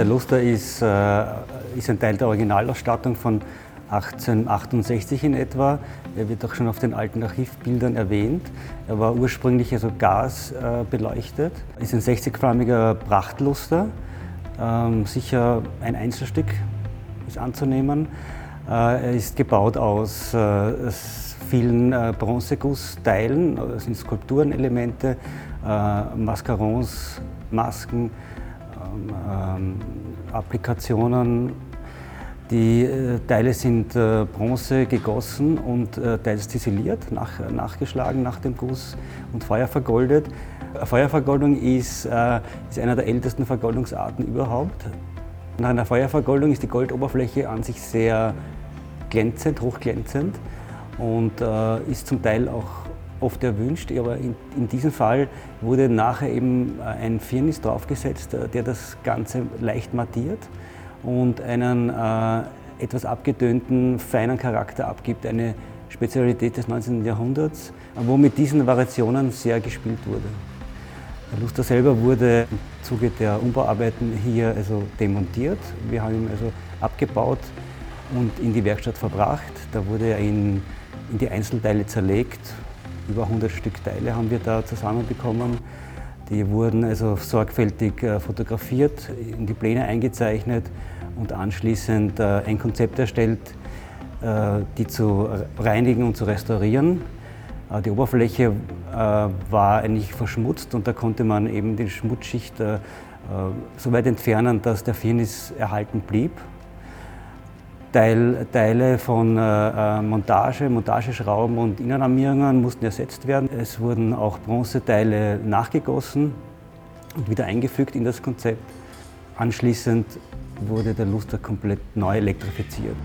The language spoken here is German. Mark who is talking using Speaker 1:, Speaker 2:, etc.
Speaker 1: Der Luster ist, äh, ist ein Teil der Originalausstattung von 1868 in etwa. Er wird auch schon auf den alten Archivbildern erwähnt. Er war ursprünglich also gasbeleuchtet. Äh, ist ein 60-förmiger Prachtluster, ähm, sicher ein Einzelstück ist anzunehmen. Äh, er ist gebaut aus äh, vielen äh, Bronzegussteilen, das sind Skulpturenelemente, äh, Mascarons, Masken, Applikationen. Die äh, Teile sind äh, Bronze gegossen und äh, teils ziseliert, nach, nachgeschlagen nach dem Guss und feuervergoldet. Feuervergoldung ist, ist einer der ältesten Vergoldungsarten überhaupt. Nach einer Feuervergoldung ist die Goldoberfläche an sich sehr glänzend, hochglänzend und ist zum Teil auch oft erwünscht, aber in, in, diesem Fall wurde nachher eben äh, ein Firnis draufgesetzt, äh, der das Ganze leicht mattiert und einen äh, etwas abgedönten, feinen Charakter abgibt, eine Spezialität des 19. Jahrhunderts, wo mit diesen Variationen sehr gespielt wurde. Luster selber wurde im Zuge der Umbauarbeiten hier also demontiert. Wir haben ihn also abgebaut und in die Werkstatt verbracht. Da wurde er in, in die Einzelteile zerlegt über 100 Stück Teile haben wir da zusammenbekommen. Die wurden also sorgfältig äh, fotografiert, in die Pläne eingezeichnet und anschließend äh, ein Konzept erstellt, äh, die zu reinigen und zu restaurieren. Die Oberfläche war eigentlich verschmutzt und da konnte man eben die Schmutzschicht so weit entfernen, dass der Firnis erhalten blieb. Teil, Teile von äh, äh, Montage, Montageschrauben und Innenarmierungen mussten ersetzt werden. Es wurden auch Bronzeteile nachgegossen und wieder eingefügt in das Konzept. Anschließend wurde der Luster komplett neu elektrifiziert.